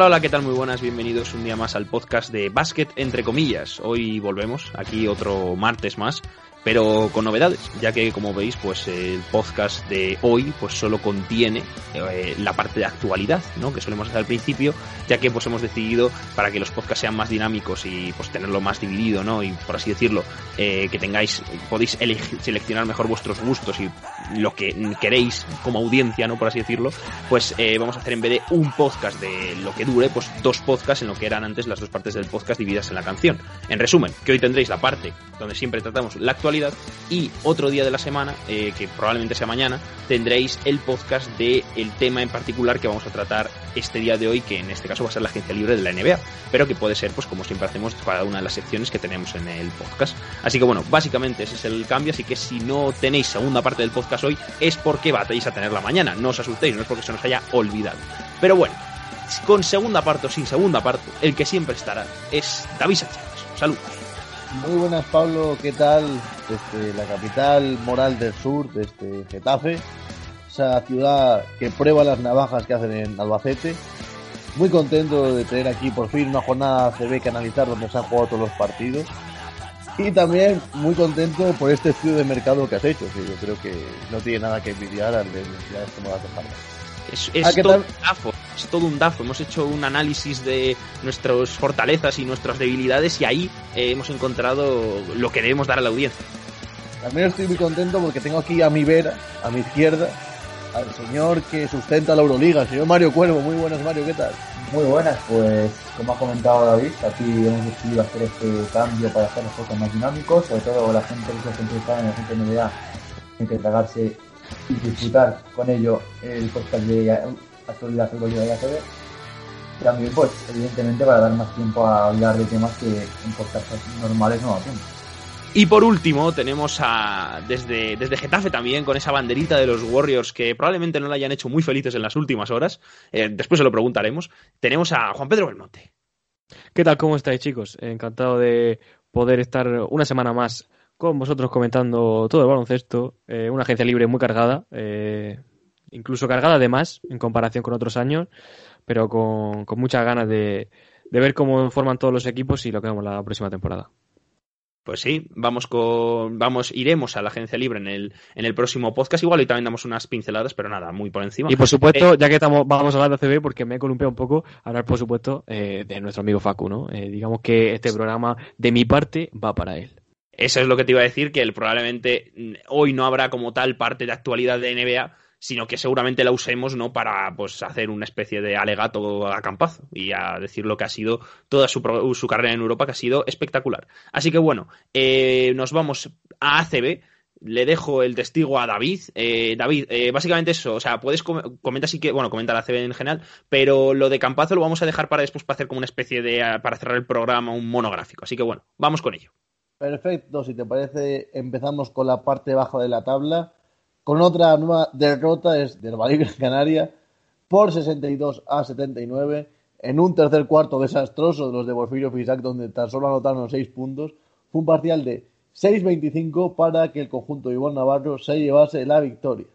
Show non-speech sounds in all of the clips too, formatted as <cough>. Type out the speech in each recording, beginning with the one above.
Hola, hola, ¿qué tal? Muy buenas, bienvenidos un día más al podcast de Basket entre comillas. Hoy volvemos, aquí otro martes más, pero con novedades, ya que como veis, pues el podcast de hoy pues solo contiene eh, la parte de actualidad, ¿no? Que solemos hacer al principio, ya que pues hemos decidido para que los podcasts sean más dinámicos y pues tenerlo más dividido, ¿no? Y por así decirlo, eh, que tengáis, podéis seleccionar mejor vuestros gustos y lo que queréis como audiencia, ¿no? Por así decirlo, pues eh, vamos a hacer en vez de un podcast de lo que dure, pues dos podcasts en lo que eran antes las dos partes del podcast divididas en la canción. En resumen, que hoy tendréis la parte donde siempre tratamos la actualidad y otro día de la semana, eh, que probablemente sea mañana, tendréis el podcast de tema en particular que vamos a tratar este día de hoy, que en este caso va a ser la agencia libre de la NBA, pero que puede ser, pues como siempre hacemos, para una de las secciones que tenemos en el podcast. Así que bueno, básicamente ese es el cambio, así que si no tenéis segunda parte del podcast hoy, es porque batéis a tenerla mañana, no os asustéis, no es porque se nos haya olvidado. Pero bueno, con segunda parte o sin segunda parte, el que siempre estará es David Sánchez. Saludos. Muy buenas, Pablo. ¿Qué tal? Desde la capital moral del sur, desde Getafe, esa ciudad que prueba las navajas que hacen en Albacete. Muy contento de tener aquí por fin una jornada CB que analizar donde se han jugado todos los partidos. Y también muy contento por este estudio de mercado que has hecho, yo creo que no tiene nada que envidiar al de universidades como las de Harvard. Es, es Ah, ¿qué todo un DAFO, es todo un DAFO. Hemos hecho un análisis de nuestras fortalezas y nuestras debilidades y ahí eh, hemos encontrado lo que debemos dar a la audiencia. También estoy muy contento porque tengo aquí a mi vera, a mi izquierda, al señor que sustenta la Euroliga, el señor Mario Cuervo. Muy buenas, Mario, ¿qué tal? Muy buenas, pues como ha comentado David, aquí hemos decidido hacer este cambio para hacer los juegos más dinámicos, sobre todo la gente que se está en la gente NBA tiene que tragarse y disfrutar con ello el podcast de actualidad futbolera de ACB. Y También, pues, evidentemente, para dar más tiempo a hablar de temas que en podcasts normales no hacemos. Y por último, tenemos a desde, desde Getafe también, con esa banderita de los Warriors que probablemente no la hayan hecho muy felices en las últimas horas. Eh, después se lo preguntaremos. Tenemos a Juan Pedro Belmonte. ¿Qué tal? ¿Cómo estáis, chicos? Encantado de poder estar una semana más con vosotros comentando todo el baloncesto. Eh, una agencia libre muy cargada, eh, incluso cargada de más en comparación con otros años, pero con, muchas ganas de, de ver cómo forman todos los equipos y lo que vemos la próxima temporada. Pues sí, vamos con, vamos, iremos a la agencia libre en el, en el próximo podcast. Igual y también damos unas pinceladas, pero nada, muy por encima. Y por supuesto, ya que estamos, vamos a hablar de ACB, porque me he columpiado un poco, hablar por supuesto eh, de nuestro amigo Facu, ¿no? Eh, digamos que este programa, de mi parte, va para él. Eso es lo que te iba a decir, que el- probablemente mm, hoy no habrá como tal parte de actualidad de NBA, sino que seguramente la usemos no para pues hacer una especie de alegato a campazo y a decir lo que ha sido toda su, su carrera en Europa, que ha sido espectacular. Así que bueno, eh, nos vamos a ACB. Le dejo el testigo a David. Eh, David, eh, básicamente eso, o sea, puedes com- comentar si que, bueno, comenta la ACB en general, pero lo de Campazo lo vamos a dejar para después para hacer como una especie de, para cerrar el programa, un monográfico. Así que bueno, vamos con ello. Perfecto, si te parece, empezamos con la parte baja de la tabla, con otra nueva derrota es del Valladolid Gran Canaria por 62 a 79 en un tercer cuarto desastroso de los de Porfirio Fisac donde tan solo anotaron 6 puntos. Fue un parcial de 6-25 para que el conjunto de Iván Navarro se llevase la victoria.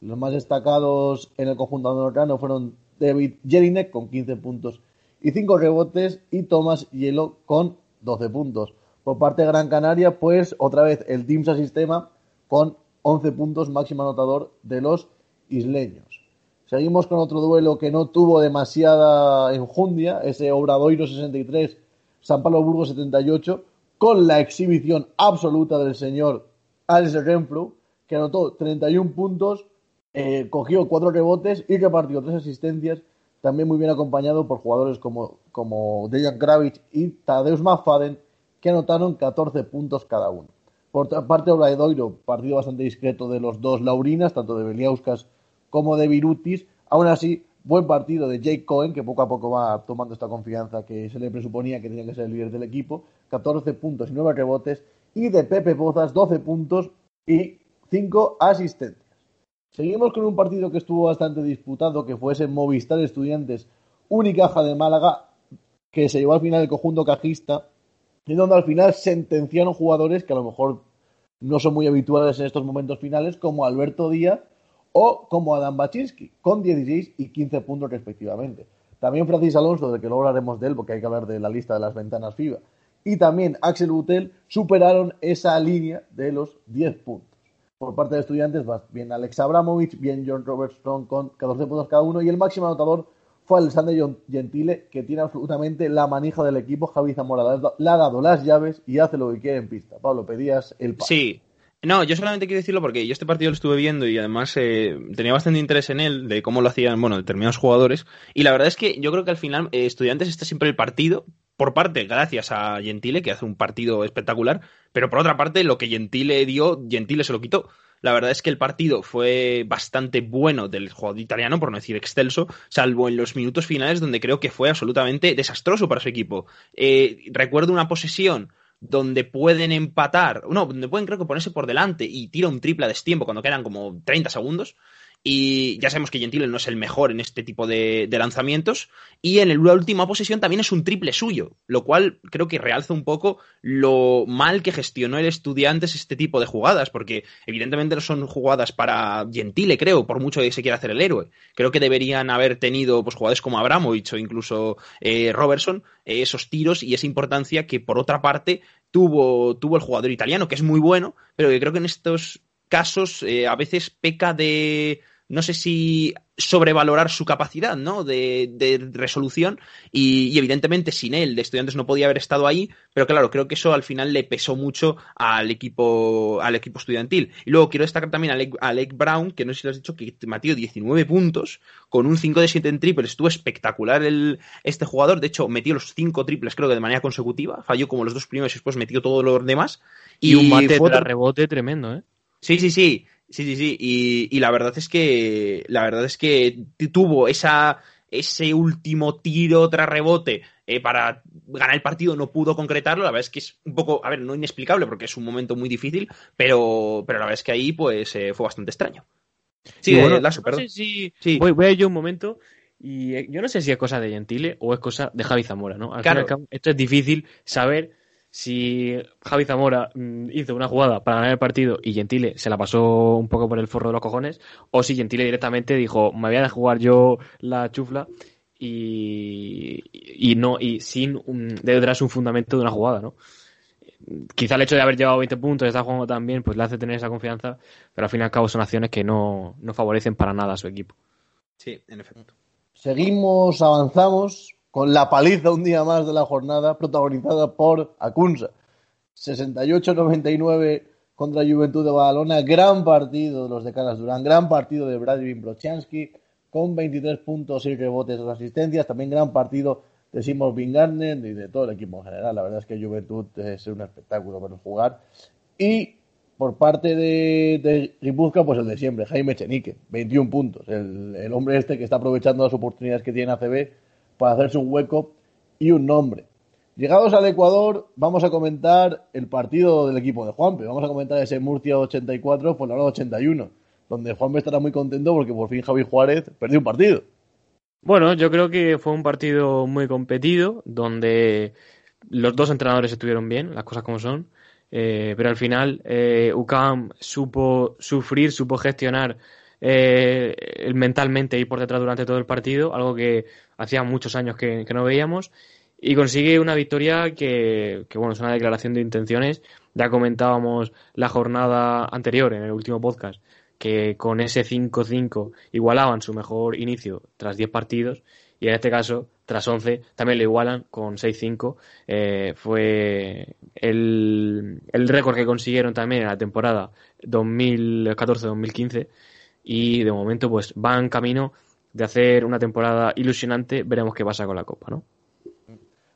Los más destacados en el conjunto andorrano fueron David Jelinek con 15 puntos y 5 rebotes y Tomás Hielo con 12 puntos. Por parte de Gran Canaria, pues otra vez el Dimsa Sistema con 11 puntos máximo anotador de los isleños. Seguimos con otro duelo que no tuvo demasiada enjundia, ese Obradoiro 63, San Pablo Burgos 78, con la exhibición absoluta del señor Alex Renfro, que anotó 31 puntos, eh, cogió 4 rebotes y repartió 3 asistencias, también muy bien acompañado por jugadores como, como Dejan Kravitz y Tadeusz Maffaden, que anotaron 14 puntos cada uno. Por otra parte, Obradoiro, partido bastante discreto de los dos Laurinas, tanto de Beliauskas como de Virutis. Aún así, buen partido de Jake Cohen, que poco a poco va tomando esta confianza que se le presuponía que tenía que ser el líder del equipo. 14 puntos y 9 rebotes. Y de Pepe Pozas, 12 puntos y 5 asistencias. Seguimos con un partido que estuvo bastante disputado, que fue ese Movistar Estudiantes Unicaja de Málaga, que se llevó al final el conjunto cajista y donde al final sentenciaron jugadores que a lo mejor no son muy habituales en estos momentos finales, como Alberto Díaz o como Adam Baczynski, con 16 y 15 puntos respectivamente. También Francis Alonso, de que luego hablaremos de él, porque hay que hablar de la lista de las ventanas FIBA, y también Axel Butel superaron esa línea de los 10 puntos. Por parte de estudiantes, bien Alex Abramovich, bien John Robert Strong con 14 puntos cada uno, y el máximo anotador fue Alexander Gentile, que tiene absolutamente la manija del equipo. Javi Zamora le ha dado las llaves y hace lo que quiere en pista. Pablo, pedías el pase. Sí, no, yo solamente quiero decirlo porque yo este partido lo estuve viendo y además eh, tenía bastante interés en él, de cómo lo hacían, bueno, determinados jugadores. Y la verdad es que yo creo que al final eh, Estudiantes está siempre el partido, por parte, gracias a Gentile, que hace un partido espectacular, pero por otra parte, lo que Gentile dio, Gentile se lo quitó. La verdad es que el partido fue bastante bueno del jugador italiano, por no decir excelso, salvo en los minutos finales donde creo que fue absolutamente desastroso para su equipo. Eh, recuerdo una posesión donde pueden empatar, no, donde pueden creo que ponerse por delante y tira un triple a destiempo cuando quedan como 30 segundos y ya sabemos que Gentile no es el mejor en este tipo de, lanzamientos. Y en la última posesión también es un triple suyo, lo cual creo que realza un poco lo mal que gestionó el Estudiantes este tipo de jugadas, porque evidentemente no son jugadas para Gentile, creo, por mucho que se quiera hacer el héroe. Creo que deberían haber tenido pues, jugadores como Abramovich o incluso eh, Robertson eh, esos tiros y esa importancia que por otra parte tuvo, tuvo el jugador italiano, que es muy bueno, pero que creo que en estos casos eh, a veces peca de no sé si sobrevalorar su capacidad ¿no? de, resolución y, evidentemente sin él de estudiantes no podía haber estado ahí pero claro creo que eso al final le pesó mucho al equipo al equipo estudiantil y luego quiero destacar también a Alec, Brown que no sé si lo has dicho que metió 19 puntos con un 5 de 7 en triple estuvo espectacular el, este jugador de hecho metió los 5 triples creo que de manera consecutiva falló como los dos primeros y después metió todos los demás y, un mate de rebote tremendo ¿eh? Sí, sí, sí. Sí, sí, sí. Y, la verdad es que. La verdad es que tuvo esa, ese último tiro tras rebote eh, para ganar el partido, no pudo concretarlo. La verdad es que es un poco, a ver, no inexplicable porque es un momento muy difícil, pero, pero la verdad es que ahí pues eh, fue bastante extraño. Sí, bueno, eh, perdón. sí. Voy, voy a ir un momento. Y yo no sé si es cosa de Gentile o es cosa de Javi Zamora, ¿no? claro. esto es difícil saber si Javi Zamora mm, hizo una jugada para ganar el partido y Gentile se la pasó un poco por el forro de los cojones, o si Gentile directamente dijo, me voy a jugar yo la chufla y, y no y sin un, detrás un fundamento de una jugada, ¿no? Quizá el hecho de haber llevado 20 puntos y estar jugando tan bien, pues le hace tener esa confianza, pero al fin y al cabo son acciones que no, no favorecen para nada a su equipo. Sí, en efecto. Seguimos, avanzamos con la paliza un día más de la jornada, protagonizada por Acunza. 68-99 contra Juventud de Badalona, gran partido de los de Caras Durán, gran partido de Vladimir Brochanski, con 23 puntos y rebotes de asistencias, también gran partido de Simon Bingarner y de todo el equipo en general. La verdad es que Juventud es un espectáculo para jugar. Y por parte de, de pues el de siempre, Jaime Chenique, 21 puntos. El, el hombre este que está aprovechando las oportunidades que tiene ACB para hacerse un hueco y un nombre. Llegados al Ecuador, vamos a comentar el partido del equipo de Juanpe. Vamos a comentar ese Murcia 84 por la hora 81, donde Juanpe estará muy contento porque por fin Javi Juárez perdió un partido. Bueno, yo creo que fue un partido muy competido, donde los dos entrenadores estuvieron bien, las cosas como son, eh, pero al final eh, UCAM supo sufrir, supo gestionar eh, mentalmente ir por detrás durante todo el partido, algo que hacía muchos años que, no veíamos, y consigue una victoria que, bueno, es una declaración de intenciones. Ya comentábamos la jornada anterior, en el último podcast, que con ese 5-5 igualaban su mejor inicio tras 10 partidos y en este caso, tras 11, también le igualan con 6-5. Eh, fue el, el récord que consiguieron también en la temporada 2014-2015 y de momento pues van camino de hacer una temporada ilusionante. Veremos qué pasa con la Copa, ¿no?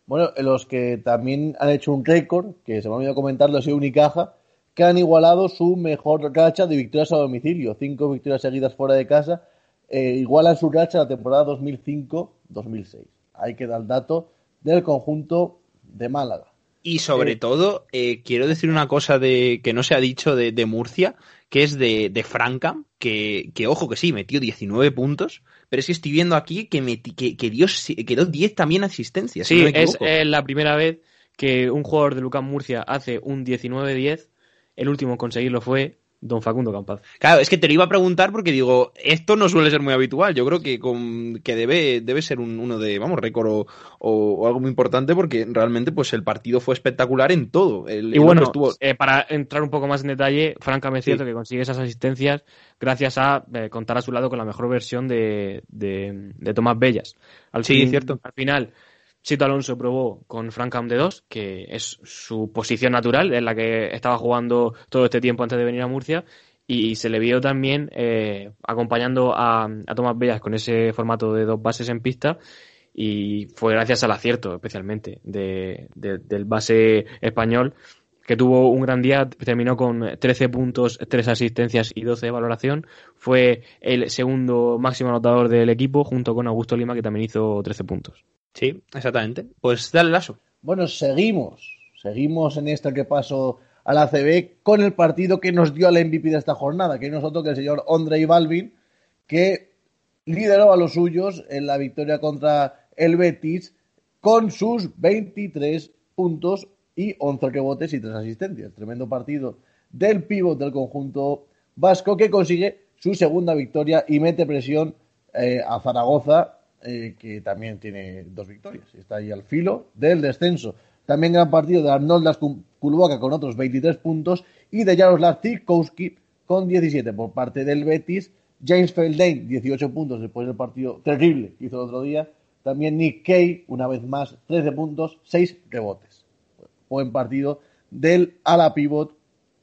Bueno, los que también han hecho un récord, que se me ha olvidado comentarlo, ha sido Unicaja, que han igualado su mejor racha de victorias a domicilio. Cinco victorias seguidas fuera de casa. Eh, igualan su racha la temporada 2005-2006. Ahí queda el dato del conjunto de Málaga. Y sobre Eh, todo, eh, quiero decir una cosa de que no se ha dicho de, de Murcia, que es de, de Francam, que, que ojo que sí, metió 19 puntos, pero es que estoy viendo aquí que, meti- que, que dio, si- que dio 10 también asistencias. si Sí, no me es eh, la primera vez que un jugador de Lucas Murcia hace un 19-10. El último en conseguirlo fue Don Facundo Campaz. Claro, es que te lo iba a preguntar porque digo, esto no suele ser muy habitual. Yo creo que, con, que debe, debe ser un- uno de, vamos, récord o, o- o algo muy importante porque realmente pues el partido fue espectacular en todo. El, Y bueno, estuvo- eh, para entrar un poco más en detalle, francamente es Sí. cierto que consigue esas asistencias gracias a eh, contar a su lado con la mejor versión de, de, de Tomás Bellas. Al Sí, fin- cierto. Al final, Sito Alonso probó con Francam de 2, que es su posición natural, en la que estaba jugando todo este tiempo antes de venir a Murcia, y se le vio también eh, acompañando a, a Tomás Bellas con ese formato de dos bases en pista, y fue gracias al acierto, especialmente, de- de- del base español, que tuvo un gran día, terminó con 13 puntos, 3 asistencias y 12 de valoración. Fue el segundo máximo anotador del equipo, junto con Augusto Lima, que también hizo 13 puntos. Sí, exactamente. Pues dale lazo. Bueno, seguimos. Seguimos en este que pasó al ACB con el partido que nos dio al MVP de esta jornada, que no es otro que el señor Andrei Balvin, que lideró a los suyos en la victoria contra el Betis con sus 23 puntos y 11 rebotes y 3 asistencias. Tremendo partido del pívot del conjunto vasco que consigue su segunda victoria y mete presión eh, a Zaragoza, eh, que también tiene dos victorias. Está ahí al filo del descenso. También gran partido de Arnoldas Kuluaka con otros 23 puntos y de Jaroslav Zirkowski con 17 por parte del Betis. James Feldane, 18 puntos después del partido terrible que hizo el otro día. También Nick Kay, una vez más, 13 puntos, 6 rebotes. Buen partido del ala pivot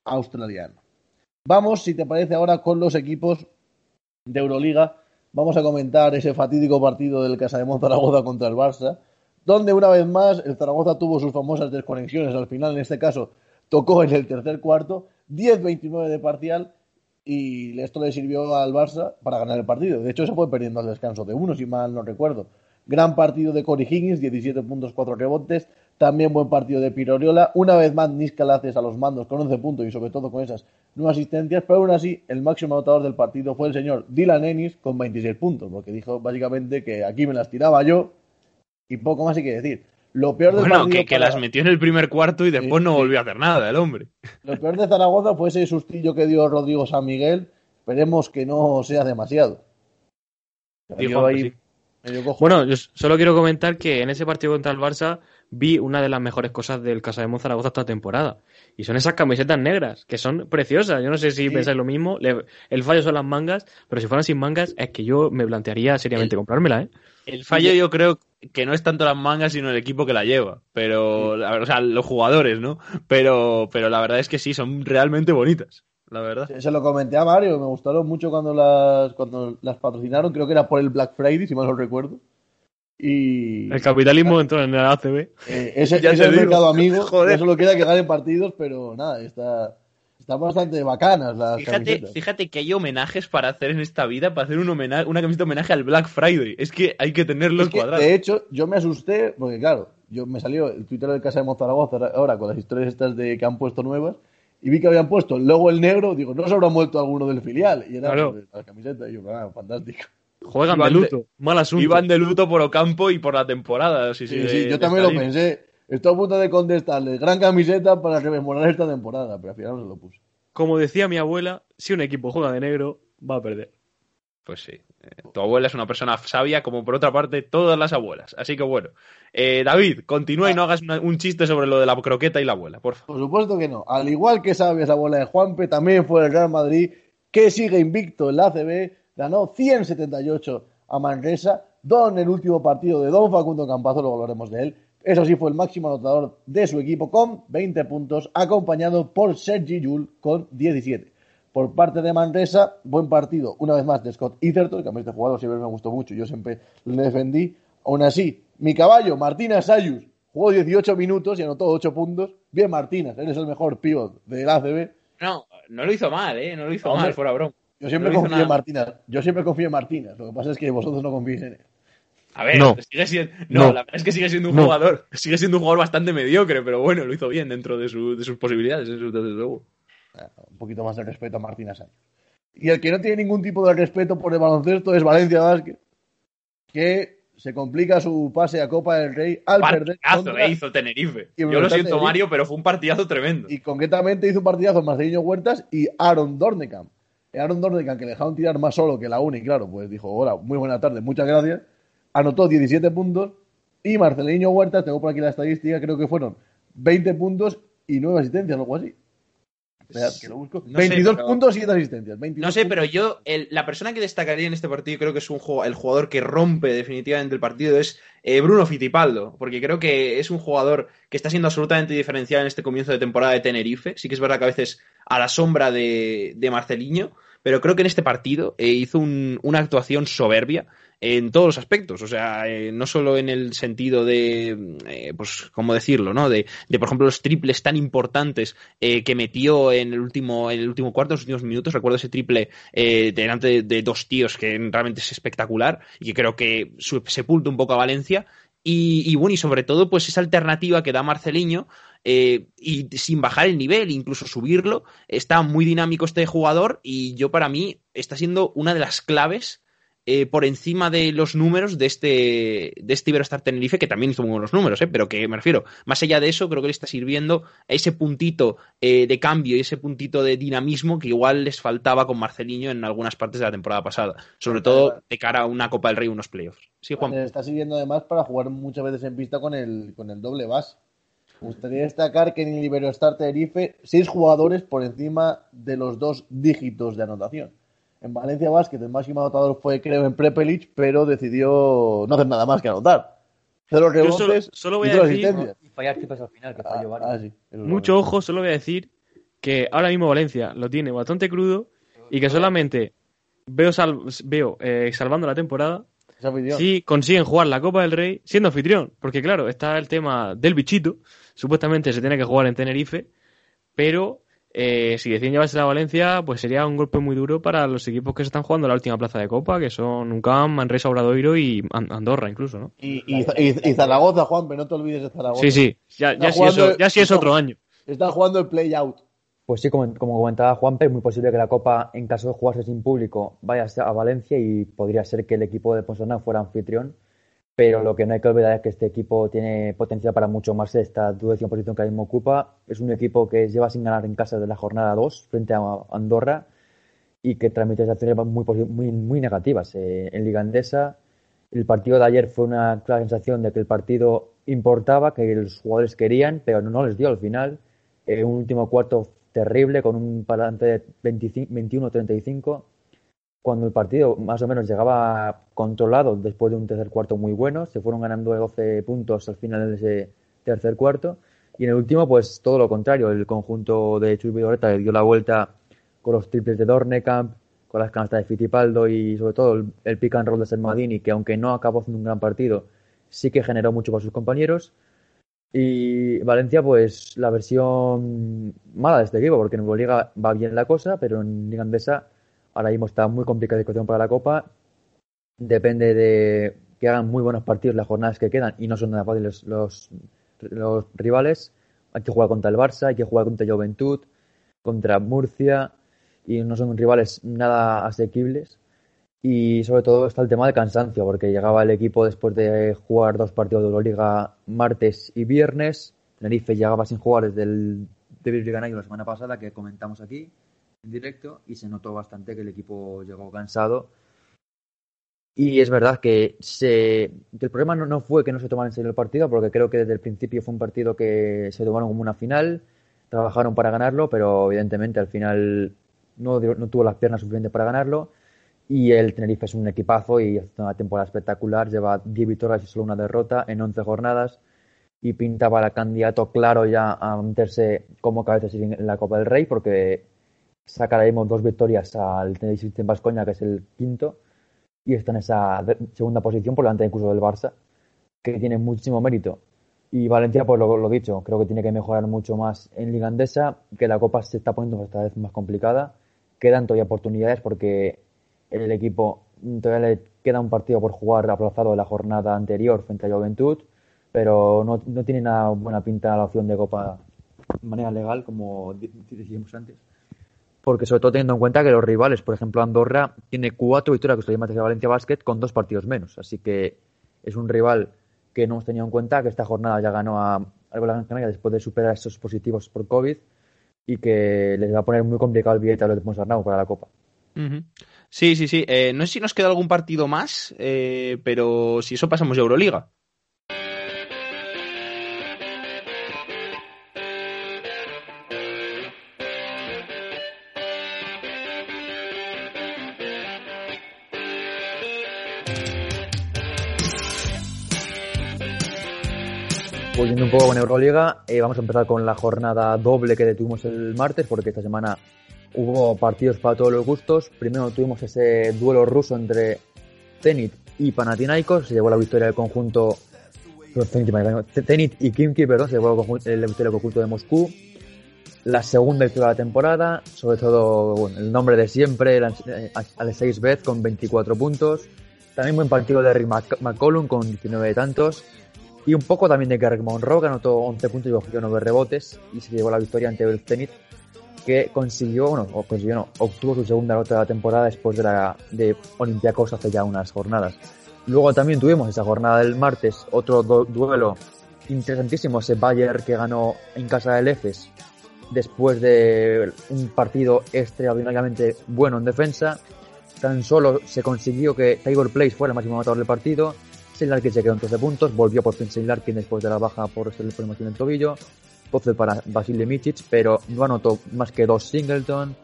australiano. Vamos, si te parece, ahora con los equipos de Euroliga. Vamos a comentar ese fatídico partido del Casa de Zaragoza contra el Barça, donde una vez más el Zaragoza tuvo sus famosas desconexiones. Al final, en este caso, tocó en el tercer cuarto, 10-29 de parcial, y esto le sirvió al Barça para ganar el partido. De hecho, se fue perdiendo al descanso de uno, si mal no recuerdo. Gran partido de Cory Higgins, 17 puntos, 4 rebotes. También buen partido de Piroriola. Una vez más, Niscalaces a los mandos con 11 puntos y sobre todo con esas nuevas asistencias. Pero aún así, el máximo anotador del partido fue el señor Dylan Ennis con 26 puntos, porque dijo básicamente que aquí me las tiraba yo y poco más hay que decir. Lo peor del Bueno, que, que para- las metió en el primer cuarto y después Sí, no sí. volvió a hacer nada el hombre. Lo peor de Zaragoza fue ese sustillo que dio Rodrigo San Miguel. Esperemos que no sea demasiado. Ahí sí. medio cojo. Bueno, yo solo quiero comentar que en ese partido contra el Barça vi una de las mejores cosas del Casa de Zaragoza esta temporada. Y son esas camisetas negras, que son preciosas. Yo no sé si Sí. pensáis lo mismo. Le- el fallo son las mangas, pero si fueran sin mangas, es que yo me plantearía seriamente El- comprármela, ¿eh? El fallo yo creo que no es tanto las mangas, sino el equipo que la lleva. Pero, o sea, los jugadores, ¿no? Pero, pero la verdad es que sí, son realmente bonitas. La verdad. Se, se lo comenté a Mario, me gustaron mucho cuando las, cuando las patrocinaron, creo que era por el Black Friday, si mal no recuerdo. Y El capitalismo entró en el ACB. eh, ese, Ya ese te es el mercado amigo, <laughs> Joder. ya solo queda que ganen partidos, pero nada, está, están bastante bacanas las Fíjate, camisetas. fíjate que hay homenajes para hacer en esta vida, para hacer un homenaje, una camiseta homenaje al Black Friday. Es que hay que que, cuadrados. de hecho, yo me asusté, porque claro, yo me salió el Twitter de Casa de Mozaragoza ahora- con las historias estas de que han puesto nuevas, y vi que habían puesto el logo el negro, digo, no se habrá muerto alguno del filial, y era Claro. la camiseta, y yo, ah, fantástico. Juegan Iban de de- luto. Mal asunto. Iban de luto por Ocampo y por la temporada. Sí, sí, Sí, de- sí, yo de también lo pensé. Estoy a punto de contestarle, gran camiseta para rememorar esta temporada, pero al final no se lo puse. Como decía mi abuela, si un equipo juega de negro, va a perder. Pues sí. Eh, tu abuela es una persona sabia, como por otra parte todas las abuelas. Así que bueno. Eh, David, continúa y no hagas una- un chiste sobre lo de la croqueta y la abuela, por favor. Por supuesto que no. Al igual que sabes, la bola de Juanpe, también fue el Real Madrid, que sigue invicto en la ACB, ganó 178 a Manresa, Don, el último partido de Don Facundo Campazo, luego hablaremos de él. Eso sí, fue el máximo anotador de su equipo con 20 puntos, acompañado por Sergi Yul con 17. Por parte de Manresa, buen partido, una vez más, de Scott Etherton, que a mí este jugador siempre me gustó mucho, yo siempre le defendí. Aún así, mi caballo, Martina Sayus, jugó 18 minutos y anotó 8 puntos. Bien, Martínez, eres el mejor pívot del ACB. No, no lo hizo mal, ¿eh? No lo hizo mal, fuera broma. Yo siempre confío en Martínez. Yo siempre confío en Martínez. Lo que pasa es que vosotros no confiáis en él. A ver, no. sigue siendo. No, la verdad es que sigue siendo un jugador. Sigue siendo un jugador bastante mediocre, pero bueno, lo hizo bien dentro de, de sus posibilidades, desde luego. Un poquito más de respeto a Martínez Sánchez. Y el que no tiene ningún tipo de respeto por el baloncesto es Valencia Vázquez, que se complica su pase a Copa del Rey al perder. Contra... hizo Tenerife. Yo lo siento, Mario, pero fue un partidazo tremendo. Y concretamente hizo un partidazo Marcelino Huertas y Aaron Dornekamp. Aaron Dornekamp, que le dejaron tirar más solo que la Uni, claro, pues dijo: Hola, muy buena tarde, muchas gracias anotó 17 puntos y Marcelino Huerta, tengo por aquí la estadística, creo que fueron 20 puntos y 9 asistencias, algo así. Que lo busco. 22 puntos y 7 asistencias. no sé, pero yo, la persona que destacaría en este partido, creo que es un el jugador que rompe definitivamente el partido, es eh, Bruno Fitipaldo, porque creo que es un jugador que está siendo absolutamente diferencial en este comienzo de temporada de Tenerife. Sí que es verdad que a veces a la sombra de, de Marceliño, pero creo que en este partido eh, hizo una actuación soberbia en todos los aspectos, o sea, eh, no solo en el sentido de, eh, pues, ¿cómo decirlo?, ¿no? De, por ejemplo, los triples tan importantes eh, que metió en el último, en el último cuarto, en los últimos minutos. Recuerdo ese triple delante de, dos tíos que realmente es espectacular y que creo que sepulta un poco a Valencia. Y, bueno, y sobre todo, pues esa alternativa que da Marceliño, y sin bajar el nivel, incluso subirlo, está muy dinámico este jugador y yo para mí está siendo una de las claves eh, por encima de los números de este, de este Iberostar Tenerife, que también hizo muy buenos números, ¿eh? pero que me refiero, más allá de eso, creo que le está sirviendo ese puntito eh, de cambio y ese puntito de dinamismo que igual les faltaba con Marceliño en algunas partes de la temporada pasada, sobre todo de cara a una Copa del Rey, unos playoffs. Sí, Juan. Le está sirviendo además para jugar muchas veces en pista con el, con el doble bas. Me gustaría destacar que en el Iberostar Tenerife, seis jugadores por encima de los dos dígitos de anotación. En Valencia Basket el máximo anotador fue, creo, en Prepelic, pero decidió no hacer nada más que anotar. Cero rebotes solo, voy a decir, fallar al final, que falló ah, ah, Mucho ojo, solo voy a decir que ahora mismo Valencia lo tiene bastante crudo y que solamente veo, veo eh, salvando la temporada si consiguen jugar la Copa del Rey siendo anfitrión. Porque claro, está el tema del bichito. Supuestamente se tiene que jugar en Tenerife, pero eh, si deciden llevarse a Valencia, pues sería un golpe muy duro para los equipos que se están jugando la última plaza de Copa, que son UCAM, Manresa, Obradoiro y Andorra incluso, ¿no? Y, y, Zaragoza, Juan, pero no te olvides de Zaragoza. Sí, sí, ya, ya, sí, eso, ya sí es otro año. Están jugando el play-out. Pues sí, como, como comentaba Juan, es muy posible que la Copa, en caso de jugarse sin público, vaya a Valencia y podría ser que el equipo de Ponsona fuera anfitrión pero lo que no hay que olvidar es que este equipo tiene potencial para mucho más esta duodécima posición que ahora mismo ocupa. Es un equipo que lleva sin ganar en casa de la jornada 2 frente a Andorra y que transmite sensaciones muy negativas. Eh, en Liga Andesa, el partido de ayer fue una clara sensación de que el partido importaba, que los jugadores querían, pero no les dio al final. Eh, un último cuarto terrible con un parante de 21-35 cuando el partido más o menos llegaba controlado después de un tercer cuarto muy bueno, se fueron ganando 12 puntos al final de ese tercer cuarto. Y en el último, pues todo lo contrario, el conjunto de Chuy Vidoreta le dio la vuelta con los triples de Dornekamp, con las canastas de Fitipaldo y sobre todo el, el pick and roll de Sermadini, que aunque no acabó haciendo un gran partido, sí que generó mucho para sus compañeros. Y Valencia, pues la versión mala de este equipo, porque en Euroliga va bien la cosa, pero en Liga Andesa Ahora mismo está muy complicada la situación para la Copa. Depende de que hagan muy buenos partidos las jornadas que quedan y no son nada fáciles los, rivales. Hay que jugar contra el Barça, hay que jugar contra Juventud, contra Murcia y no son rivales nada asequibles. Y sobre todo está el tema del cansancio, porque llegaba el equipo después de jugar dos partidos de Euroliga martes y viernes. Tenerife llegaba sin jugar desde el David Ganayo la semana pasada, que comentamos aquí en directo y se notó bastante que el equipo llegó cansado. Y es verdad que, se, el problema no, fue que no se tomaran en serio el partido, porque creo que desde el principio fue un partido que se tomaron como una final, trabajaron para ganarlo, pero evidentemente al final no, tuvo las piernas suficientes para ganarlo. Y el Tenerife es un equipazo y hace una temporada espectacular. Lleva 10 victorias y solo una derrota en 11 jornadas. Y pinta para candidato claro ya a meterse como cabeza en la Copa del Rey, porque sacaremos dos victorias al Tenerife en Vascoña, que es el quinto. Y está en esa segunda posición por delante incluso del Barça, que tiene muchísimo mérito. Y Valencia, pues lo, lo dicho, creo que tiene que mejorar mucho más en Liga Andesa, que la Copa se está poniendo cada vez más complicada. Quedan todavía oportunidades porque el equipo todavía le queda un partido por jugar aplazado de la jornada anterior frente a Juventud, pero no, no tiene una buena pinta la opción de Copa de manera legal, como decíamos antes. Porque sobre todo teniendo en cuenta que los rivales, por ejemplo Andorra, tiene cuatro victorias que estudiantes de Valencia Basket con dos partidos menos. Así que es un rival que no hemos tenido en cuenta, que esta jornada ya ganó a Gran Canaria después de superar esos positivos por COVID y que les va a poner muy complicado el billete a los de Ponsarnau para la Copa. Sí, sí, sí. Eh, no sé si nos queda algún partido más, eh, pero si eso pasamos a Euroliga. Volviendo un poco con Euroliga, eh, vamos a empezar con la jornada doble que tuvimos el martes, porque esta semana hubo partidos para todos los gustos. Primero tuvimos ese duelo ruso entre Zenit y Panathinaikos, se llevó la victoria del conjunto Zenit y Kimki, perdón, se llevó la victoria del de Moscú. La segunda victoria de la temporada, sobre todo el nombre de siempre, Alexei Beth con 24 puntos. También buen partido de Rick McCollum con 19 tantos. Y un poco también de Garrick Monroe, que anotó 11 puntos y cogió 9 rebotes y se llevó la victoria ante el Zenit, que consiguió, bueno, o consiguió, no, obtuvo su segunda nota de la temporada después de la de Olympiacos hace ya unas jornadas. Luego también tuvimos esa jornada del martes otro duelo interesantísimo, ese Bayer que ganó en casa del EFES después de un partido extraordinariamente bueno en defensa. Tan solo se consiguió que Tiger Place fuera el máximo anotador del partido Larkin se quedó en 13 puntos, volvió por Shane Larkin después de la baja por el problema en el tobillo, 12 para Vasily Micic, pero no anotó más que dos Singleton,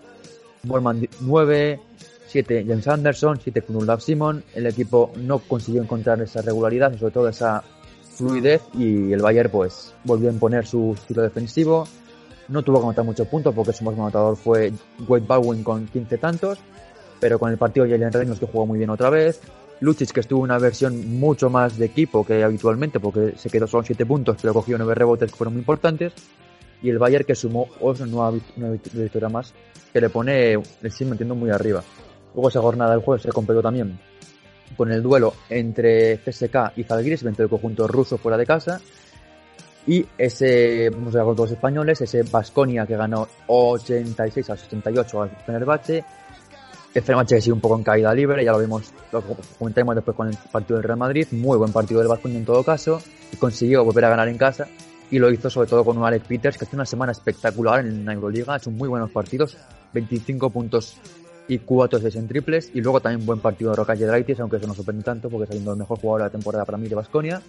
Borman 9, 7 James Anderson, 7 Knulaf Simon, el equipo no consiguió encontrar esa regularidad y sobre todo esa fluidez y el Bayern pues volvió a imponer su estilo defensivo, no tuvo que anotar muchos puntos porque su máximo anotador fue Wade Bowen con 15 tantos, pero con el partido Jalen Reynolds que jugó muy bien otra vez, Lucic, que estuvo una versión mucho más de equipo que habitualmente, porque se quedó solo 7 puntos, pero cogió 9 rebotes que fueron muy importantes. Y el Bayern que sumó nueva, victoria más, que le pone, el sigue metiendo muy arriba. Luego esa jornada del jueves se completó también con el duelo entre CSK y Zalgiris, entre el conjunto ruso fuera de casa. Y ese, vamos a ver con los españoles, ese Basconia que ganó 86 a 68 al Fenerbahce el Fenerbahce que sigue un poco en caída libre, ya lo vimos, lo comentaremos después con el partido del Real Madrid, muy buen partido del Vasconia en todo caso, y consiguió volver a ganar en casa, y lo hizo sobre todo con un Alex Peters que hace una semana espectacular en la Euroliga, ha hecho muy buenos partidos, 25 puntos y 4 6 en triples, y luego también buen partido de Roca Yedraitis, aunque eso no sorprende tanto porque es el mejor jugador de la temporada para mí de Vasconia.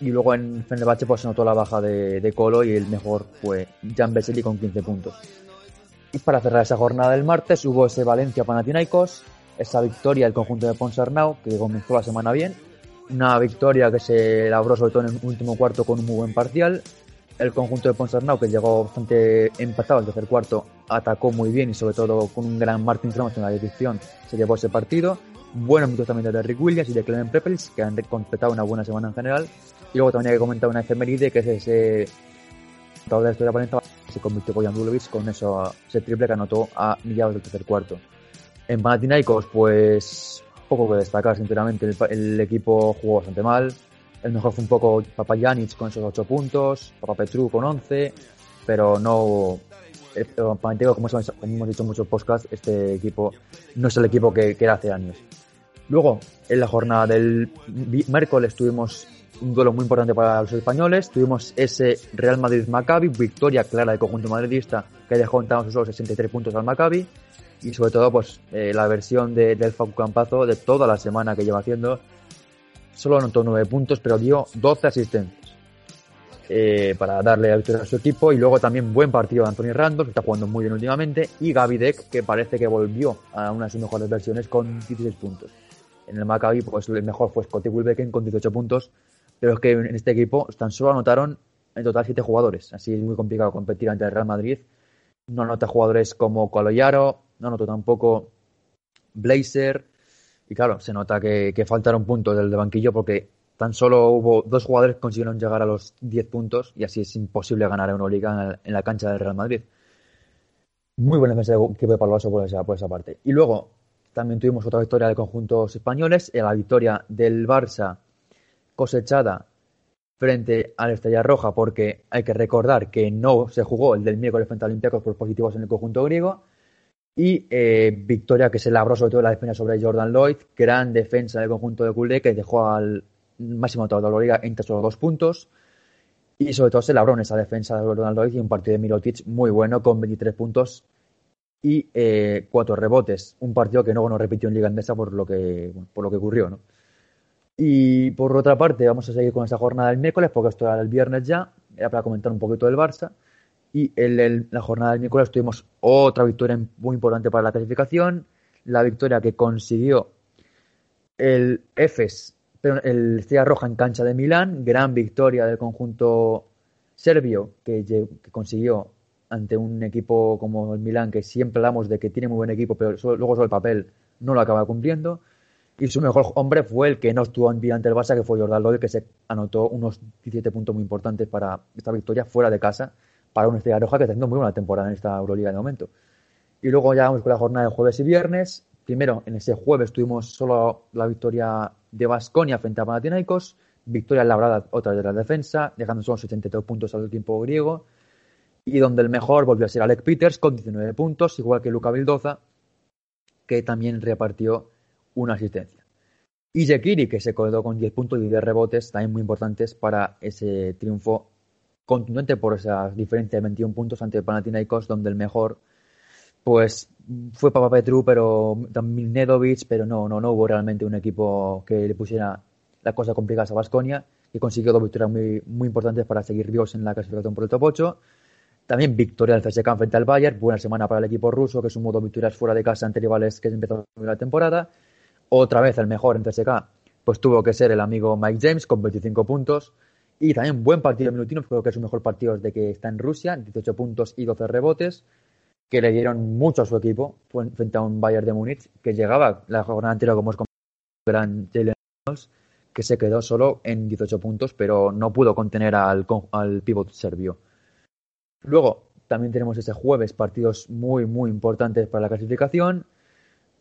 Y luego en Fenerbahce pues se notó la baja de, de Colo y el mejor fue Jan Vesely con 15 puntos. Y para cerrar esa jornada del martes hubo ese Valencia-Panathinaikos, esa victoria del conjunto de Ponsarnau que comenzó la semana bien, una victoria que se labró sobre todo en el último cuarto con un muy buen parcial. El conjunto de Ponsarnau que llegó bastante empatado al tercer cuarto atacó muy bien y sobre todo con un gran Martin Thomas en la dirección se llevó ese partido. Buenos minutos también de Rick Williams y de Clement Peppels que han completado una buena semana en general. Y luego también hay que comentar una efeméride que es ese de la historia Valencia se convirtió Boyan Dulovic con eso, ese triple que anotó a mediados del tercer cuarto. En Panathinaikos, pues poco que destacar, sinceramente. El, equipo jugó bastante mal. El mejor fue un poco Papayanic con esos 8 puntos, Papa Petru con 11, pero no. El, Panathinaikos, como, como hemos dicho en muchos podcasts, este equipo no es el equipo que, que era hace años. Luego, en la jornada del miércoles tuvimos un duelo muy importante para los españoles. Tuvimos ese Real Madrid-Maccabi, victoria clara del conjunto madridista que dejó en tan solo 63 puntos al Maccabi. Y sobre todo, pues eh, la versión de, del Facu Campazo de toda la semana que lleva haciendo. Solo anotó 9 puntos, pero dio 12 asistencias. eh, para darle la a su equipo. Y luego también buen partido de Anthony Randolph, que está jugando muy bien últimamente. Y Gaby Deck, que parece que volvió a una de sus mejores versiones con 16 puntos. En el Maccabi, pues el mejor fue Scotty Wilbecken con 18 puntos. Pero es que en este equipo tan solo anotaron en total 7 jugadores. Así es muy complicado competir ante el Real Madrid. No anota jugadores como Coloyaro, no anotó tampoco Blazer. Y claro, se nota que, que faltaron puntos del de banquillo porque tan solo hubo dos jugadores que consiguieron llegar a los 10 puntos y así es imposible ganar a Euroliga en, la, en la cancha del Real Madrid. Muy buena defensa de equipo de Palvaso por esa, por esa parte. Y luego también tuvimos otra victoria de conjuntos españoles, la victoria del Barça cosechada frente al Estrella Roja, porque hay que recordar que no se jugó el del miércoles frente a Olympiacos por positivos en el conjunto griego. Y eh, victoria que se labró sobre todo la defensa sobre Jordan Lloyd, gran defensa del conjunto de Culé que dejó al máximo anotador de la liga entre solo dos puntos. Y sobre todo se labró en esa defensa de Jordan Lloyd y un partido de Mirotic muy bueno con 23 puntos y eh, cuatro rebotes. Un partido que no bueno, repitió en Liga Andesa por lo que, por lo que ocurrió. ¿no? Y por otra parte, vamos a seguir con esa jornada del miércoles, porque esto era el viernes ya, era para comentar un poquito del Barça. Y en la jornada del miércoles tuvimos otra victoria muy importante para la clasificación, la victoria que consiguió el EFES, el Estrella Roja en cancha de Milán, gran victoria del conjunto serbio que, que consiguió ante un equipo como el Milán, que siempre hablamos de que tiene muy buen equipo, pero luego sobre el papel no lo acaba cumpliendo. Y su mejor hombre fue el que no estuvo en vida ante el Barça, que fue Jordan Lloyd, que se anotó unos 17 puntos muy importantes para esta victoria fuera de casa, para una estrella roja que está haciendo muy buena temporada en esta Euroliga de momento. Y luego ya vamos con la jornada de jueves y viernes. Primero, en ese jueves tuvimos solo la victoria de Basconia frente a Panathinaikos, victoria labrada otra de la defensa, dejando solo 72 puntos al tiempo griego, y donde el mejor volvió a ser Alec Peters con 19 puntos, igual que Luca Vildoza, que también repartió una asistencia. Y Jekiri, que se quedó con 10 puntos y 10 rebotes, también muy importantes para ese triunfo contundente por esa diferencia de 21 puntos ante Panathinaikos, donde el mejor pues fue Papa Petru, pero también Nedovic, pero no, no, no hubo realmente un equipo que le pusiera la cosa complicada a Basconia, que consiguió dos victorias muy, muy importantes para seguir vivos en la clasificación por el top 8. También victoria del CSKA frente al Bayern, buena semana para el equipo ruso, que sumó dos victorias fuera de casa ante rivales que empezó la temporada. Otra vez el mejor en CSK, pues tuvo que ser el amigo Mike James con 25 puntos. Y también buen partido de Milutinov, creo que es su mejor partido desde que está en Rusia, 18 puntos y 12 rebotes, que le dieron mucho a su equipo frente a un Bayern de Múnich, que llegaba la jornada anterior como es con gran Jalen que se quedó solo en 18 puntos, pero no pudo contener al, al pivot serbio. Luego, también tenemos ese jueves partidos muy, muy importantes para la clasificación,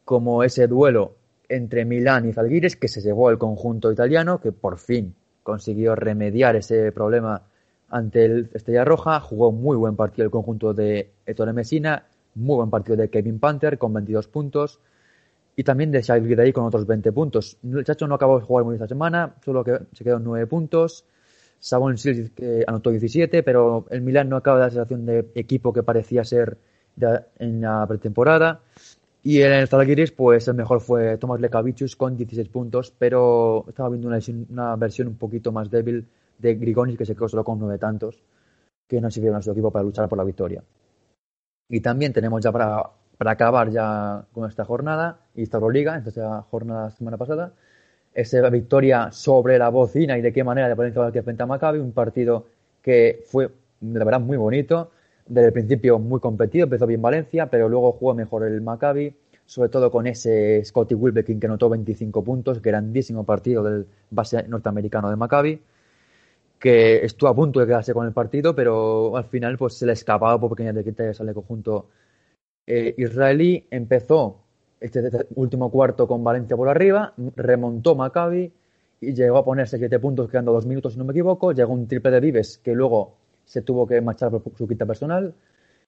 como ese duelo entre Milán y Zalgiris, que se llevó el conjunto italiano, que por fin consiguió remediar ese problema ante el Estrella Roja. Jugó muy buen partido el conjunto de Ettore Messina, muy buen partido de Kevin Panther con 22 puntos y también de Shai Gidei con otros 20 puntos. El Chacho no acabó de jugar muy esta semana, solo que se quedó en 9 puntos. Sabon anotó 17, pero el Milán no acaba de la sensación de equipo que parecía ser en la pretemporada. Y en el Zalgiris, pues el mejor fue Tomás Lekavicius con 16 puntos, pero estaba viendo una, una, versión un poquito más débil de Grigonis, que se quedó solo con nueve tantos, que no sirvieron a su equipo para luchar por la victoria. Y también tenemos ya para, para acabar ya con esta jornada, y esta Euroliga, esta jornada semana pasada, esa victoria sobre la bocina y de qué manera de Valencia frente a Maccabi, un partido que fue, de verdad, muy bonito, desde el principio muy competido, empezó bien Valencia, pero luego jugó mejor el Maccabi, sobre todo con ese Scotty Wilbekin que anotó 25 puntos, grandísimo partido del base norteamericano de Maccabi, que estuvo a punto de quedarse con el partido, pero al final pues se le escapaba por pequeñas de sale conjunto eh, israelí, empezó este último cuarto con Valencia por arriba, remontó Maccabi y llegó a ponerse 7 puntos quedando dos minutos si no me equivoco, llegó un triple de Vives que luego se tuvo que marchar por su quinta personal.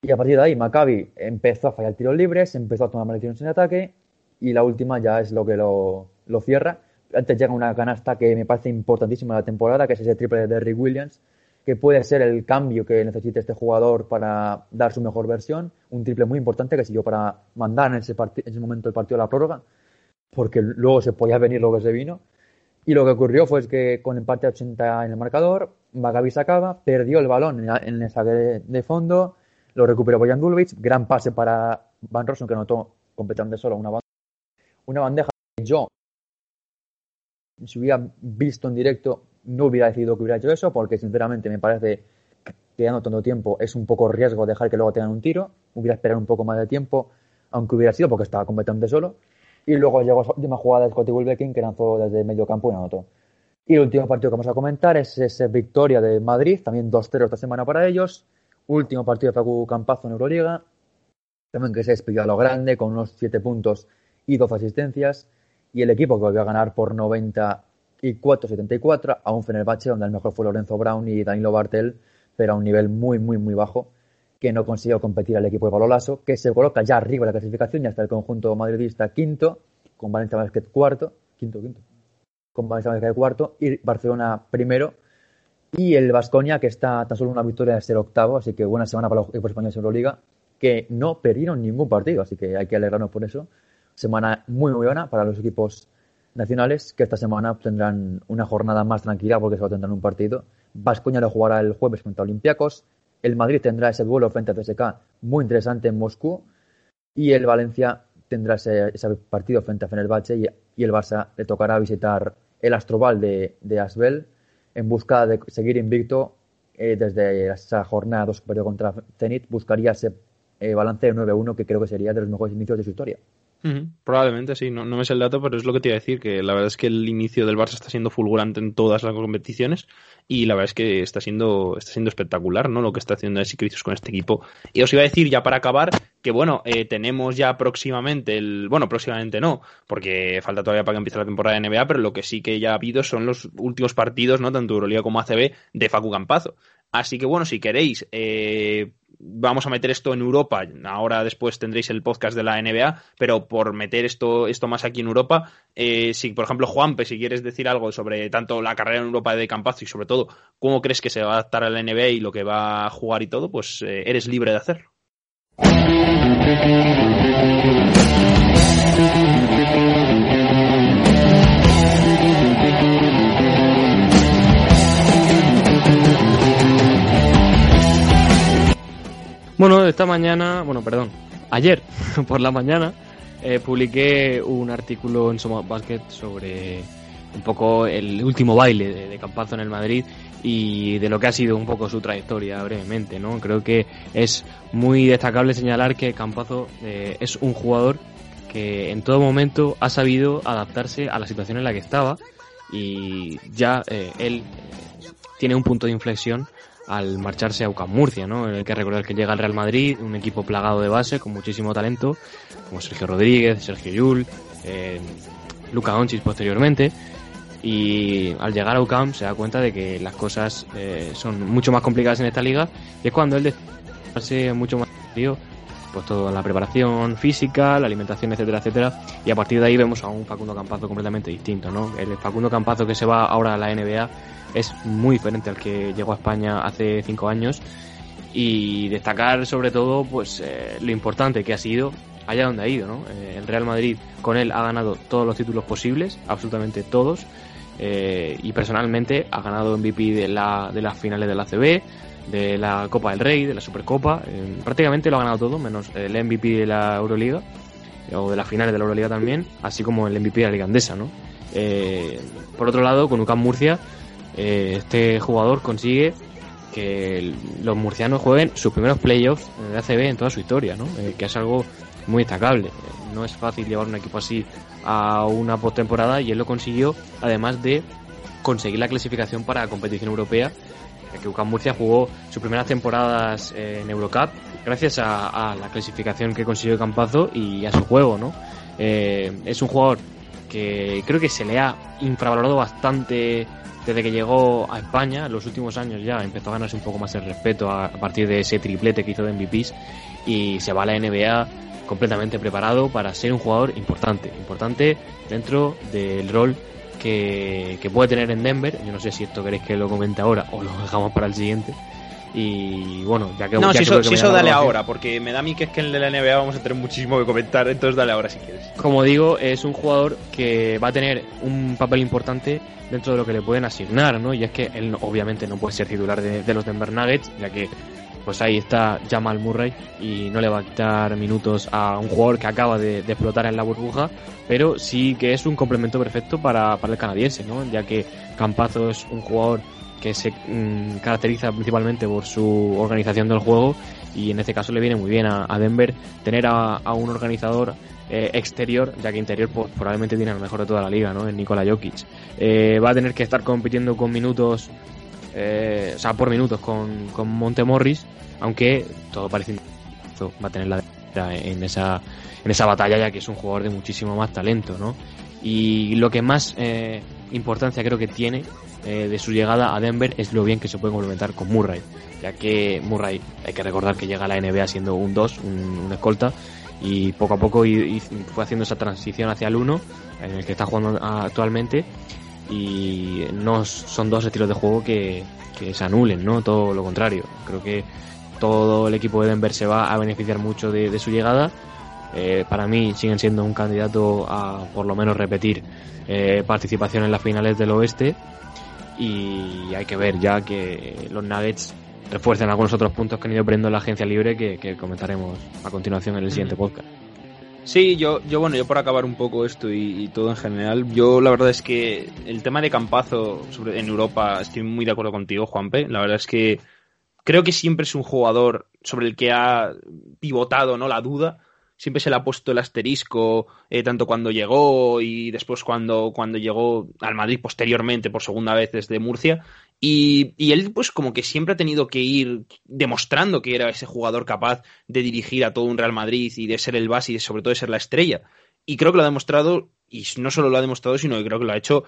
Y a partir de ahí, Maccabi empezó a fallar tiros libres, empezó a tomar maldiciones en ataque. Y la última ya es lo que lo, lo cierra. Antes llega una canasta que me parece importantísima de la temporada, que es ese triple de Derrick Williams, que puede ser el cambio que necesite este jugador para dar su mejor versión. Un triple muy importante que sirvió para mandar en ese, en ese momento el partido a la prórroga, porque luego se podía venir lo que se vino. Y lo que ocurrió fue que con empate a 80 en el marcador, Maccabi sacaba, perdió el balón en, el saque de, fondo, lo recuperó Bojan Dulvic, gran pase para Van Rossum que anotó completamente solo una, ban- una bandeja que yo, si hubiera visto en directo, no hubiera decidido que hubiera hecho eso, porque sinceramente me parece que quedando tanto tiempo es un poco riesgo dejar que luego tengan un tiro, hubiera esperado un poco más de tiempo, aunque hubiera sido porque estaba completamente solo. Y luego llegó esa última jugada de Scottie Wilbekin que lanzó desde medio campo y anotó. Y el último partido que vamos a comentar es esa victoria de Madrid, también 2-0 esta semana para ellos. Último partido de Facu Campazo en Euroliga, también que se despidió a lo grande con unos 7 puntos y 12 asistencias. Y el equipo que volvió a ganar por 94-74 a un Fenerbahce donde el mejor fue Lorenzo Brown y Danilo Bartel, pero a un nivel muy, muy, muy bajo que no consiguió competir al equipo de Balolaso, que se coloca ya arriba de la clasificación y hasta el conjunto madridista quinto, con Valencia Basket cuarto, quinto, quinto, con Valencia Basket cuarto y Barcelona primero, y el Vasconia que está tan solo una victoria de ser octavo, así que buena semana para los equipos españoles en Euroliga, que no perdieron ningún partido, así que hay que alegrarnos por eso. Semana muy, muy buena para los equipos nacionales, que esta semana tendrán una jornada más tranquila porque solo tendrán un partido. Vasconia lo jugará el jueves contra Olympiacos. El Madrid tendrá ese duelo frente a CSK muy interesante en Moscú. Y el Valencia tendrá ese, partido frente a Fenerbahce y, el Barça le tocará visitar el Astrobal de, de Asbel en busca de seguir invicto eh, desde esa jornada 2 que perdió contra Zenit. Buscaría ese eh, balance de 9-1 que creo que sería de los mejores inicios de su historia. Probablemente sí, no, no me sé el dato, pero es lo que te iba a decir, que la verdad es que el inicio del Barça está siendo fulgurante en todas las competiciones y la verdad es que está siendo, está siendo espectacular, ¿no? Lo que está haciendo Alexis Cricius con este equipo. Y os iba a decir ya para acabar que bueno, eh, tenemos ya próximamente el, bueno, próximamente no, porque falta todavía para que empiece la temporada de NBA, pero lo que sí que ya ha habido son los últimos partidos, ¿no? Tanto Euroliga como ACB de Facu Campazo. Así que bueno, si queréis, eh, vamos a meter esto en Europa. Ahora después tendréis el podcast de la NBA, pero por meter esto, esto más aquí en Europa, eh, si por ejemplo Juanpe, si quieres decir algo sobre tanto la carrera en Europa de Campazo y sobre todo cómo crees que se va a adaptar a la NBA y lo que va a jugar y todo, pues eh, eres libre de hacerlo. Bueno, esta mañana, bueno, perdón, ayer <laughs> por la mañana eh, publiqué un artículo en Soma Basket sobre un poco el último baile de, de Campazo en el Madrid y de lo que ha sido un poco su trayectoria brevemente, ¿no? Creo que es muy destacable señalar que Campazo eh, es un jugador que en todo momento ha sabido adaptarse a la situación en la que estaba y ya eh, él eh, tiene un punto de inflexión al marcharse a UCAM Murcia, ¿no? Hay que recordar que llega al Real Madrid, un equipo plagado de base, con muchísimo talento, como Sergio Rodríguez, Sergio Yul, eh, Luca Onchis posteriormente, y al llegar a UCAM se da cuenta de que las cosas eh, son mucho más complicadas en esta liga, y es cuando él decide mucho más serio pues toda la preparación física, la alimentación, etcétera, etcétera, y a partir de ahí vemos a un Facundo Campazo completamente distinto, ¿no? El Facundo Campazo que se va ahora a la NBA es muy diferente al que llegó a España hace cinco años y destacar sobre todo pues eh, lo importante que ha sido allá donde ha ido, ¿no? Eh, el Real Madrid con él ha ganado todos los títulos posibles, absolutamente todos, eh, y personalmente ha ganado MVP de, la, de las finales de la CB, de la Copa del Rey, de la Supercopa, eh, prácticamente lo ha ganado todo, menos el MVP de la Euroliga, o de las finales de la Euroliga también, así como el MVP de la Liga Andesa, ¿no? Eh, por otro lado, con UCAM Murcia, eh, este jugador consigue que los murcianos jueguen sus primeros playoffs de ACB en toda su historia, ¿no? Eh, que es algo muy destacable. No es fácil llevar un equipo así a una postemporada y él lo consiguió, además de conseguir la clasificación para la competición europea, que UCAM Murcia jugó sus primeras temporadas eh, en Eurocup gracias a, la clasificación que consiguió Campazo y a su juego, ¿no? Eh, es un jugador que creo que se le ha infravalorado bastante desde que llegó a España, en los últimos años ya empezó a ganarse un poco más el respeto a, a partir de ese triplete que hizo de MVPs y se va a la NBA completamente preparado para ser un jugador importante, importante dentro del rol que, que puede tener en Denver. Yo no sé si esto queréis que lo comente ahora o lo dejamos para el siguiente. Y bueno, ya que. No, ya si eso, que si eso dale ahora, porque me da a mí que es que en la NBA vamos a tener muchísimo que comentar, entonces dale ahora si quieres. Como digo, es un jugador que va a tener un papel importante dentro de lo que le pueden asignar, ¿no? Y es que él no- obviamente no puede ser titular de, de los Denver Nuggets, ya que pues ahí está Jamal Murray y no le va a quitar minutos a un jugador que acaba de, explotar en la burbuja, pero sí que es un complemento perfecto para, para el canadiense, ¿no? Ya que Campazo es un jugador que se mm, caracteriza principalmente por su organización del juego y en este caso le viene muy bien a, a Denver tener a, a un organizador eh, exterior, ya que interior pues, probablemente tiene el mejor de toda la liga, ¿no? En Nikola Jokic. Eh, va a tener que estar compitiendo con minutos, eh, o sea, por minutos con, con Montemorris, aunque todo parece va a tener la en esa, en esa batalla, ya que es un jugador de muchísimo más talento, ¿no? Y lo que más eh, importancia creo que tiene eh, de su llegada a Denver es lo bien que se puede complementar con Murray, ya que Murray, hay que recordar que llega a la NBA siendo un 2, un, escolta, y poco a poco fue haciendo esa transición hacia el 1, en el que está jugando actualmente, y no son dos estilos de juego que, que se anulen, ¿no? Todo lo contrario. Creo que todo el equipo de Denver se va a beneficiar mucho de, de su llegada. Eh, para mí siguen siendo un candidato a por lo menos repetir eh, participación en las finales del oeste y hay que ver ya que los Nuggets refuercen algunos otros puntos que han ido aprendiendo en la agencia libre que, que comentaremos a continuación en el siguiente podcast. Sí, yo, yo bueno, yo por acabar un poco esto y, todo en general, yo la verdad es que el tema de Campazo en Europa estoy muy de acuerdo contigo, Juanpe. La verdad es que creo que siempre es un jugador sobre el que ha pivotado no la duda. Siempre se le ha puesto el asterisco, eh, tanto cuando llegó y después cuando, cuando llegó al Madrid posteriormente por segunda vez desde Murcia. Y, y, él, pues, como que siempre ha tenido que ir demostrando que era ese jugador capaz de dirigir a todo un Real Madrid y de ser el base y de, sobre todo de ser la estrella. Y creo que lo ha demostrado, y no solo lo ha demostrado, sino que creo que lo ha hecho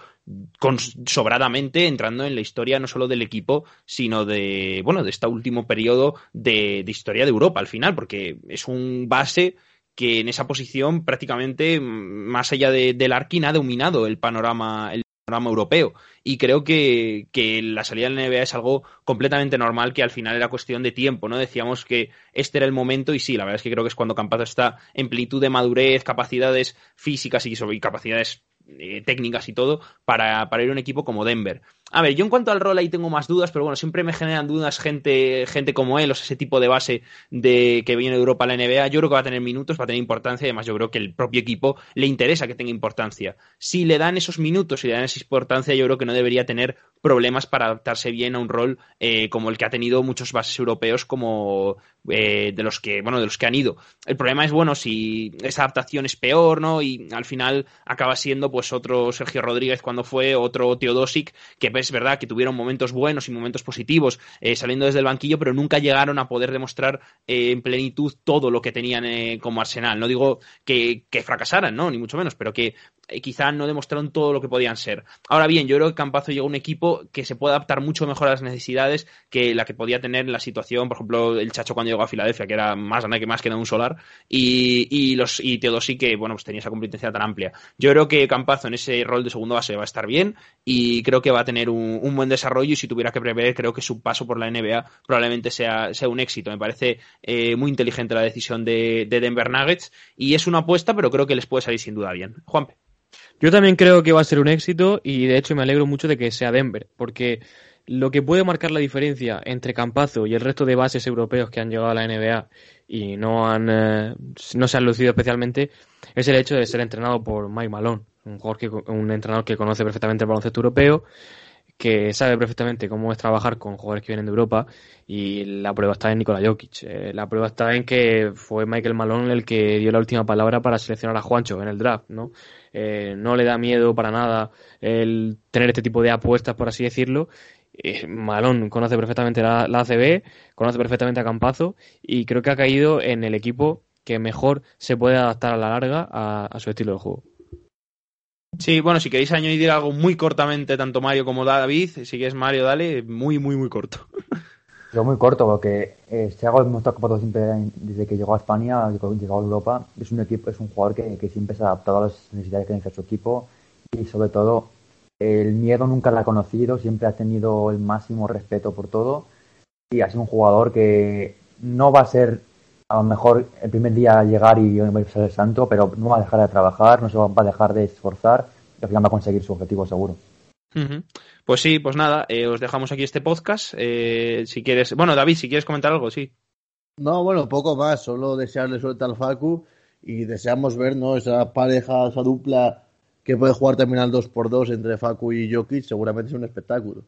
con, sobradamente, entrando en la historia no solo del equipo, sino de, bueno, de este último periodo de, de historia de Europa al final, porque es un base que en esa posición prácticamente, más allá de, del Arkin, ha dominado el panorama, panorama europeo. Y creo que, que, la salida del NBA es algo completamente normal, que al final era cuestión de tiempo, ¿no? Decíamos que este era el momento y sí, la verdad es que creo que es cuando Campazo está en plenitud de madurez, capacidades físicas y, y capacidades eh, técnicas y todo para, para ir a un equipo como Denver. A ver, yo en cuanto al rol ahí tengo más dudas, pero bueno, siempre me generan dudas gente, gente como él, o sea, ese tipo de base de que viene de Europa a la NBA. Yo creo que va a tener minutos, va a tener importancia, además yo creo que el propio equipo le interesa que tenga importancia. Si le dan esos minutos y le dan esa importancia, yo creo que no debería tener problemas para adaptarse bien a un rol eh, como el que ha tenido muchos bases europeos como eh, de los que, bueno, de los que han ido. El problema es, bueno, si esa adaptación es peor, ¿no? Y al final acaba siendo pues otro Sergio Rodríguez cuando fue, otro Teodosic, que es verdad que tuvieron momentos buenos y momentos positivos eh, saliendo desde el banquillo, pero nunca llegaron a poder demostrar eh, en plenitud todo lo que tenían como Arsenal. No digo que, que, fracasaran, no, ni mucho menos, pero que quizá no demostraron todo lo que podían ser. Ahora bien, yo creo que Campazo llegó a un equipo que se puede adaptar mucho mejor a las necesidades que la que podía tener en la situación, por ejemplo, el Chacho cuando llegó a Filadelfia, que era más grande que más que de un solar, y, y los y Teodosí que bueno, pues tenía esa competencia tan amplia. Yo creo que Campazo en ese rol de segundo base va a estar bien y creo que va a tener un, un, buen desarrollo y si tuviera que prever, creo que su paso por la NBA probablemente sea, sea un éxito. Me parece eh, muy inteligente la decisión de, de, Denver Nuggets y es una apuesta, pero creo que les puede salir sin duda bien. Juanpe. Yo también creo que va a ser un éxito y de hecho me alegro mucho de que sea Denver, porque lo que puede marcar la diferencia entre Campazo y el resto de bases europeos que han llegado a la NBA y no han eh, no se han lucido especialmente es el hecho de ser entrenado por Mike Malone, un, jugador que, un entrenador que conoce perfectamente el baloncesto europeo, que sabe perfectamente cómo es trabajar con jugadores que vienen de Europa y la prueba está en Nikola Jokic. Eh, la prueba está en que fue Michael Malone el que dio la última palabra para seleccionar a Juancho en el draft, ¿no? Eh, no le da miedo para nada el tener este tipo de apuestas, por así decirlo. Eh, Malone conoce perfectamente la, la, ACB, conoce perfectamente a Campazo y creo que ha caído en el equipo que mejor se puede adaptar a la larga a, a su estilo de juego. Sí, bueno, si queréis añadir algo muy cortamente, tanto Mario como David, si quieres Mario, dale, muy, muy, muy corto. <laughs> Yo muy corto, porque eh, Thiago hemos ocupado siempre desde que llegó a España, llegó a Europa, es un equipo, es un jugador que, siempre se ha adaptado a las necesidades que necesita su equipo. Y sobre todo el miedo nunca lo ha conocido, siempre ha tenido el máximo respeto por todo. Y ha sido un jugador que no va a ser a lo mejor el primer día llegar y va a ser el santo, pero no va a dejar de trabajar, no se va a dejar de esforzar y al final va a conseguir su objetivo seguro. Pues sí, pues nada, eh, os dejamos aquí este podcast. Eh, si quieres, bueno, David, si quieres comentar algo, sí. No, bueno, poco más, solo desearle suerte al Facu y deseamos ver ¿no? esa pareja, esa dupla que puede jugar también al 2x2 entre Facu y Jokic, seguramente es un espectáculo.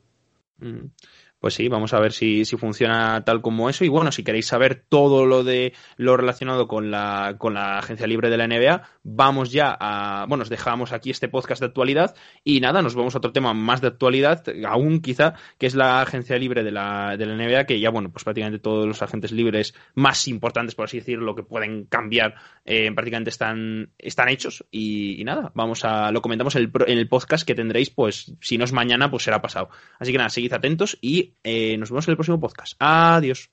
Pues sí, vamos a ver si, si, funciona tal como eso. Y bueno, si queréis saber todo lo de lo relacionado con la, con la agencia libre de la NBA, vamos ya a. Bueno, os dejamos aquí este podcast de actualidad. Y nada, nos vamos a otro tema más de actualidad, aún quizá, que es la agencia libre de la, de la NBA, que ya, bueno, pues prácticamente todos los agentes libres más importantes, por así decirlo, que pueden cambiar, eh, prácticamente están, están hechos. Y, nada, vamos a. Lo comentamos en el, en el podcast que tendréis, pues, si no es mañana, pues será pasado. Así que nada, seguid atentos y eh, nos vemos en el próximo podcast. Adiós.